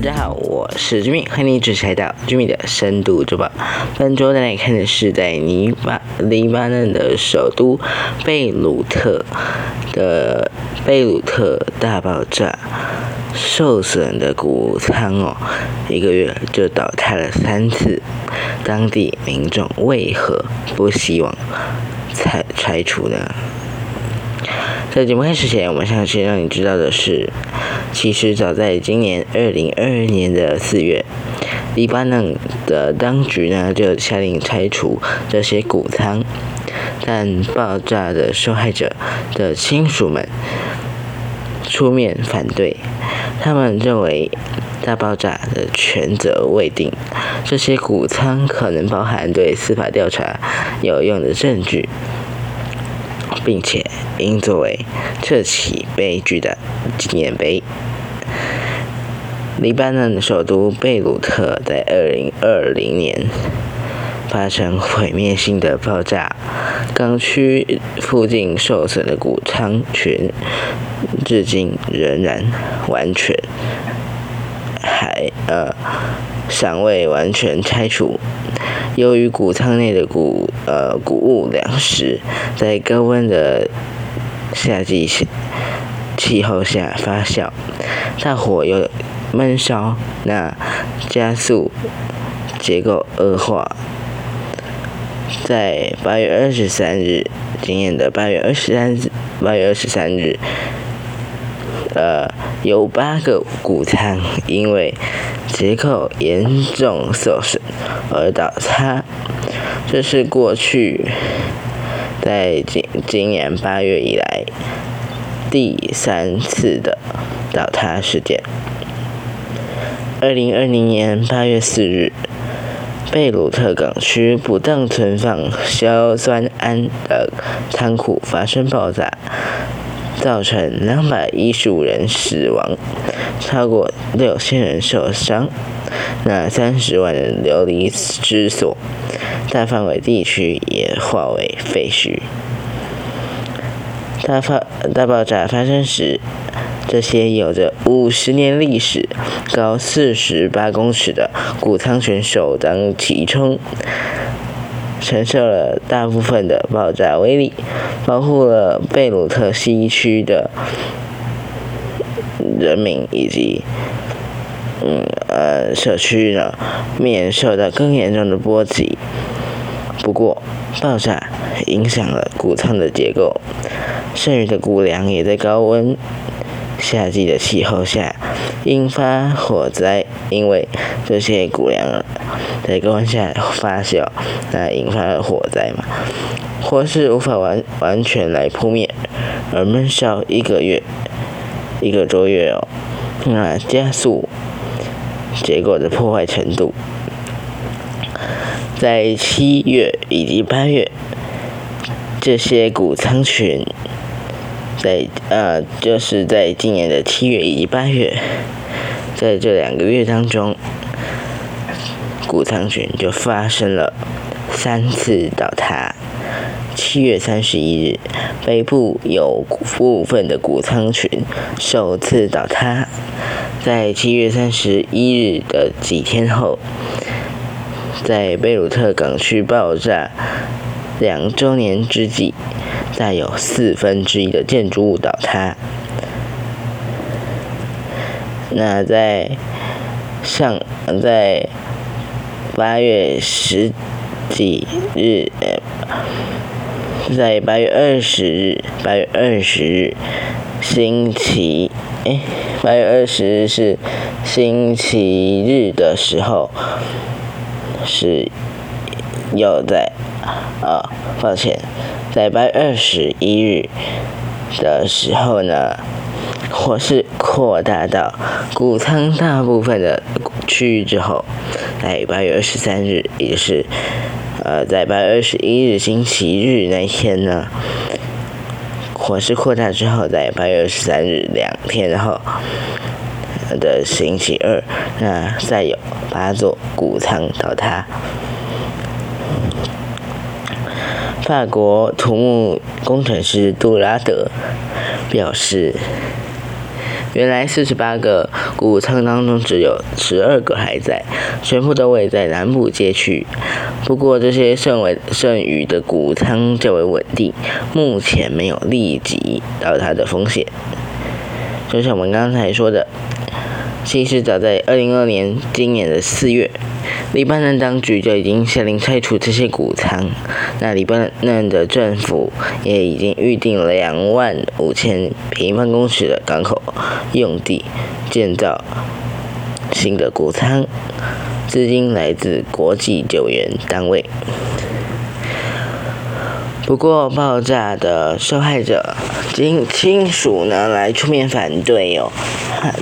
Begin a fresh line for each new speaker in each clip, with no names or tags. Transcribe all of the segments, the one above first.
大家好，我是居民，欢迎你准时来到居民的深度周报。本周带来看的是在黎巴黎巴嫩的首都贝鲁特的贝鲁特大爆炸，受损的谷仓哦，一个月就倒塌了三次。当地民众为何不希望拆拆除呢？在节目开始前，我们想先让你知道的是，其实早在今年二零二二年的四月，黎巴嫩的当局呢就下令拆除这些谷仓，但爆炸的受害者的亲属们出面反对，他们认为大爆炸的全责未定，这些谷仓可能包含对司法调查有用的证据。并且应作为这起悲剧的纪念碑。黎巴嫩首都贝鲁特在2020年发生毁灭性的爆炸，港区附近受损的谷仓群至今仍然完全还呃尚未完全拆除。由于谷仓内的谷呃谷物粮食在高温的夏季气候下发酵，大火又闷烧，那加速结构恶化。在八月二十三日，今年的八月二十三日，八月二十三日，呃，有八个谷仓因为结构严重受损。而倒塌，这是过去在今今年八月以来第三次的倒塌事件。二零二零年八月四日，贝鲁特港区不当存放硝酸铵的仓库发生爆炸，造成两百一十五人死亡，超过六千人受伤。那三十万人流离失所，大范围地区也化为废墟。大发大爆炸发生时，这些有着五十年历史、高四十八公尺的谷仓群首当其冲，承受了大部分的爆炸威力，保护了贝鲁特西区的人民以及。嗯，呃，社区呢，免受到更严重的波及。不过，爆炸影响了谷仓的结构，剩余的谷粮也在高温夏季的气候下引发火灾。因为这些谷粮在高温下发酵，那引发了火灾嘛，火势无法完完全来扑灭，而闷烧一个月，一个多月哦，那加速。结果的破坏程度，在七月以及八月，这些谷仓群，在呃，就是在今年的七月以及八月，在这两个月当中，谷仓群就发生了三次倒塌。七月三十一日，北部有部分的谷仓群首次倒塌。在七月三十一日的几天后，在贝鲁特港区爆炸两周年之际，再有四分之一的建筑物倒塌。那在上在八月十几日，在八月二十日，八月二十日，星期，哎，八月二十日是星期日的时候，是又在，啊，抱歉，在八月二十一日的时候呢，火势扩大到谷仓大部分的区域之后，在八月二十三日，也就是。呃，在八月二十一日星期日那天呢，火势扩大之后，在八月二十三日两天后的星期二，那再有八座谷仓倒塌。法国土木工程师杜拉德表示，原来四十八个谷仓当中只有十二个还在，全部都位在南部街区。不过这些剩为剩余的谷仓较为稳定，目前没有立即倒塌的风险。就像我们刚才说的，其实早在二零二年今年的四月。黎巴嫩当局就已经下令拆除这些谷仓，那黎巴嫩的政府也已经预定两万五千平方公尺的港口用地建造新的谷仓，资金来自国际救援单位。不过，爆炸的受害者亲亲属呢来出面反对哦，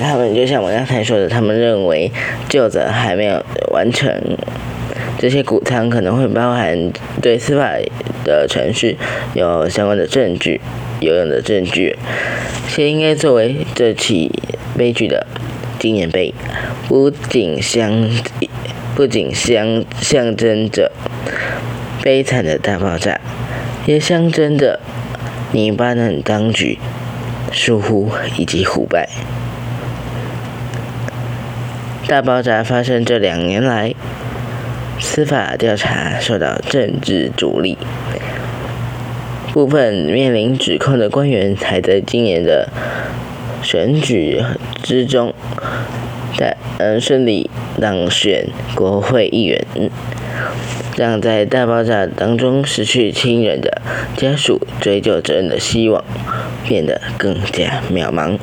他们就像我刚才说的，他们认为救者还没有完成，这些谷仓可能会包含对司法的程序有相关的证据、有用的证据，且应该作为这起悲剧的纪念碑，不仅相不仅相象征着悲惨的大爆炸。也象征着黎巴嫩当局疏忽以及腐败。大爆炸发生这两年来，司法调查受到政治阻力，部分面临指控的官员还在今年的选举之中，但嗯顺利当选国会议员。让在大爆炸当中失去亲人的家属追究责任的希望变得更加渺茫。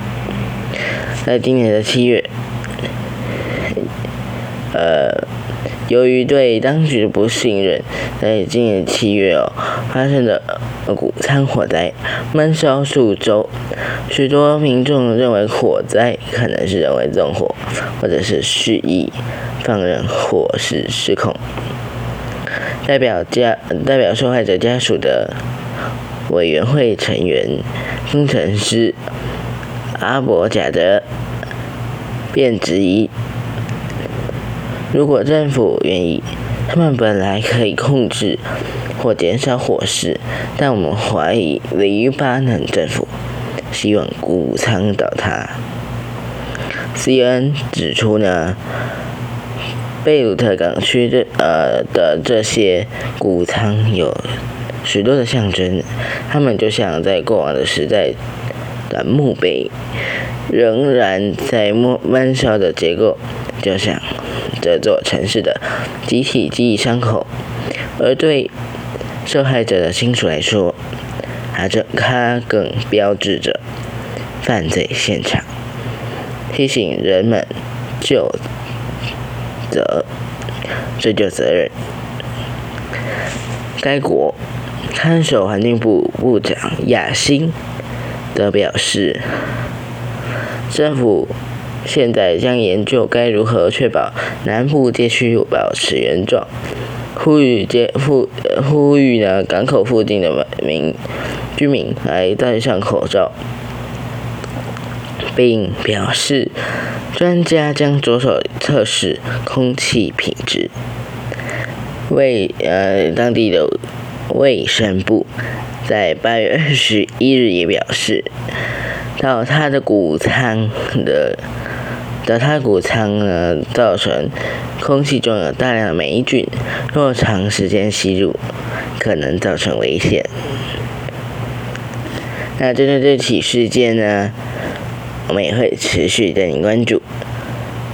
在今年的七月，呃，由于对当局的不信任，在今年七月哦发生的谷仓火灾，闷烧数周，许多民众认为火灾可能是人为纵火，或者是蓄意放任火势失控。代表家代表受害者家属的委员会成员工程师阿伯贾德便质疑，如果政府愿意，他们本来可以控制或减少火势，但我们怀疑黎巴嫩政府希望谷仓倒塌。CNN 指出呢。贝鲁特港区这呃的这些谷仓有许多的象征，它们就像在过往的时代的墓碑，仍然在闷闷烧的结构，就像这座城市的集体记忆伤口。而对受害者的亲属来说，它这它更标志着犯罪现场，提醒人们就。责追究责任。该国看守环境部部长亚辛则表示，政府现在将研究该如何确保南部地区保持原状，呼吁街呼呼吁呢港口附近的民居民来戴上口罩。并表示，专家将着手测试空气品质。为呃，当地的卫生部在八月二十一日也表示，到他的谷仓的，到他谷仓呢，造成空气中有大量的霉菌，若长时间吸入，可能造成危险。那针对这起事件呢？我们也会持续带您关注。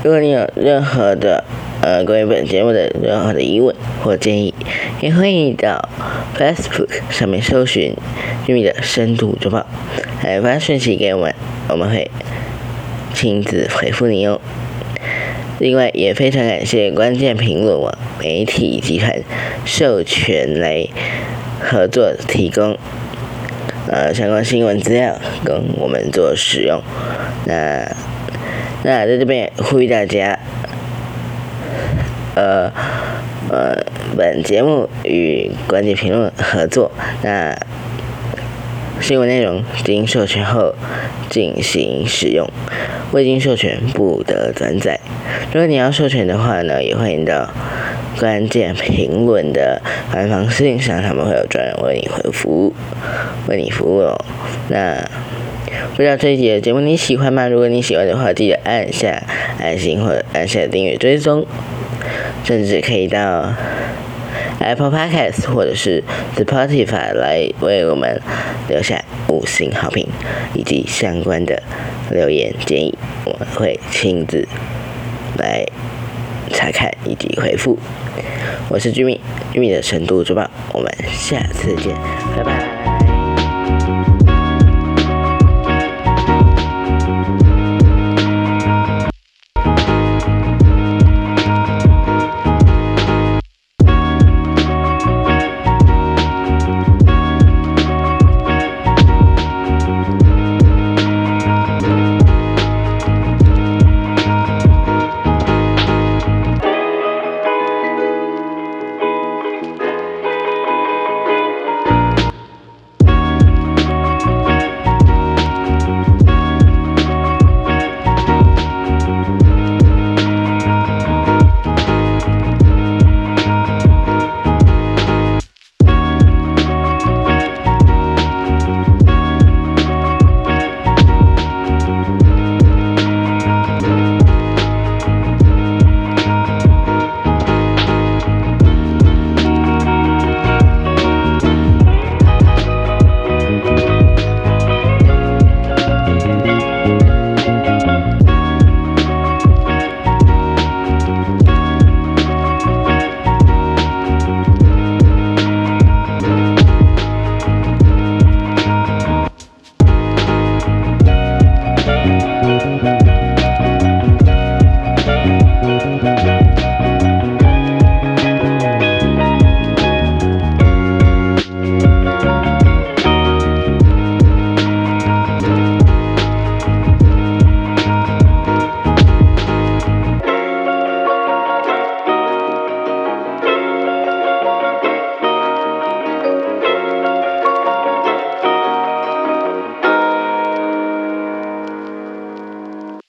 如果你有任何的呃关于本节目的任何的疑问或建议，也欢迎到 Facebook 上面搜寻“玉米的深度周报”，来发讯息给我们，我们会亲自回复你哦。另外，也非常感谢关键评论网媒体集团授权来合作提供。呃，相关新闻资料供我们做使用。那那在这边呼吁大家，呃呃，本节目与关键评论合作。那新闻内容经授权后进行使用，未经授权不得转载。如果你要授权的话呢，也欢迎到。关键评论的官方信上，他们会有专人为你回复，为你服务哦。那不知道这一集的节目你喜欢吗？如果你喜欢的话，记得按下爱心或者按下订阅追踪，甚至可以到 Apple Podcast 或者是 Spotify 来为我们留下五星好评以及相关的留言建议，我会亲自来查看以及回复。我是居民，居民的深度周报，我们下次见，拜拜。